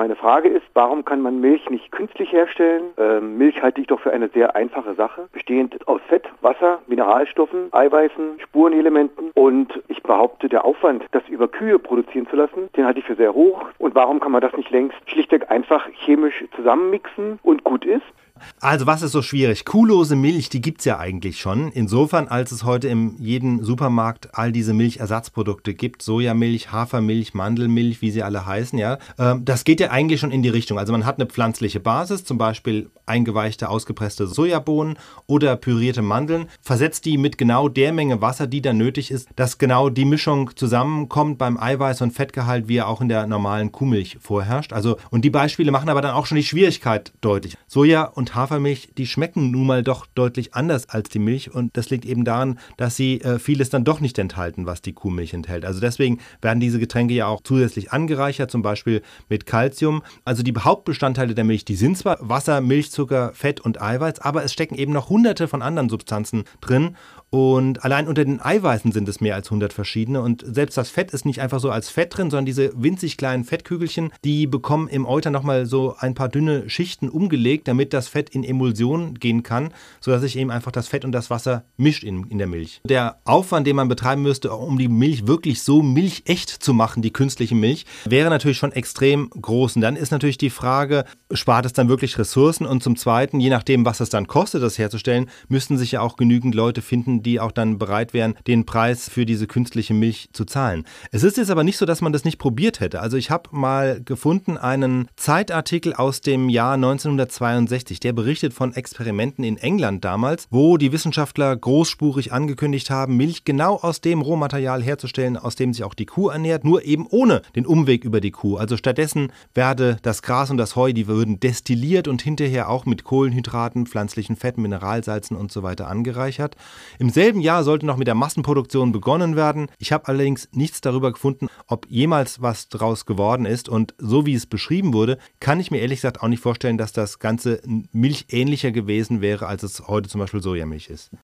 Meine Frage ist, warum kann man Milch nicht künstlich herstellen? Ähm, Milch halte ich doch für eine sehr einfache Sache, bestehend aus Fett, Wasser, Mineralstoffen, Eiweißen, Spurenelementen und ich behaupte, der Aufwand, das über Kühe produzieren zu lassen, den halte ich für sehr hoch. Und warum kann man das nicht längst schlichtweg einfach chemisch zusammenmixen und gut ist? Also was ist so schwierig? Kuhlose Milch, die gibt es ja eigentlich schon. Insofern, als es heute in jedem Supermarkt all diese Milchersatzprodukte gibt, Sojamilch, Hafermilch, Mandelmilch, wie sie alle heißen, ja, ähm, das geht ja eigentlich schon in die Richtung. Also man hat eine pflanzliche Basis, zum Beispiel eingeweichte, ausgepresste Sojabohnen oder pürierte Mandeln, versetzt die mit genau der Menge Wasser, die da nötig ist, dass genau die Mischung zusammenkommt beim Eiweiß- und Fettgehalt, wie er auch in der normalen Kuhmilch vorherrscht. Also, und die Beispiele machen aber dann auch schon die Schwierigkeit deutlich. Soja und Hafermilch, die schmecken nun mal doch deutlich anders als die Milch und das liegt eben daran, dass sie äh, vieles dann doch nicht enthalten, was die Kuhmilch enthält. Also deswegen werden diese Getränke ja auch zusätzlich angereichert, zum Beispiel mit Kalzium. Also die Hauptbestandteile der Milch, die sind zwar Wasser, Milchzucker, Fett und Eiweiß, aber es stecken eben noch hunderte von anderen Substanzen drin und allein unter den Eiweißen sind es mehr als 100 verschiedene. Und selbst das Fett ist nicht einfach so als Fett drin, sondern diese winzig kleinen Fettkügelchen, die bekommen im Euter nochmal so ein paar dünne Schichten umgelegt, damit das Fett in Emulsion gehen kann, sodass sich eben einfach das Fett und das Wasser mischt in, in der Milch. Der Aufwand, den man betreiben müsste, um die Milch wirklich so milchecht zu machen, die künstliche Milch, wäre natürlich schon extrem groß. Und dann ist natürlich die Frage, spart es dann wirklich Ressourcen? Und zum Zweiten, je nachdem, was es dann kostet, das herzustellen, müssten sich ja auch genügend Leute finden, die auch dann bereit wären, den Preis für diese künstliche Milch zu zahlen. Es ist jetzt aber nicht so, dass man das nicht probiert hätte. Also ich habe mal gefunden einen Zeitartikel aus dem Jahr 1962, der berichtet von Experimenten in England damals, wo die Wissenschaftler großspurig angekündigt haben, Milch genau aus dem Rohmaterial herzustellen, aus dem sich auch die Kuh ernährt, nur eben ohne den Umweg über die Kuh. Also stattdessen werde das Gras und das Heu, die würden destilliert und hinterher auch mit Kohlenhydraten, pflanzlichen Fetten, Mineralsalzen und so weiter angereichert. Im im selben Jahr sollte noch mit der Massenproduktion begonnen werden. Ich habe allerdings nichts darüber gefunden, ob jemals was draus geworden ist. Und so wie es beschrieben wurde, kann ich mir ehrlich gesagt auch nicht vorstellen, dass das Ganze milchähnlicher gewesen wäre, als es heute zum Beispiel Sojamilch ist.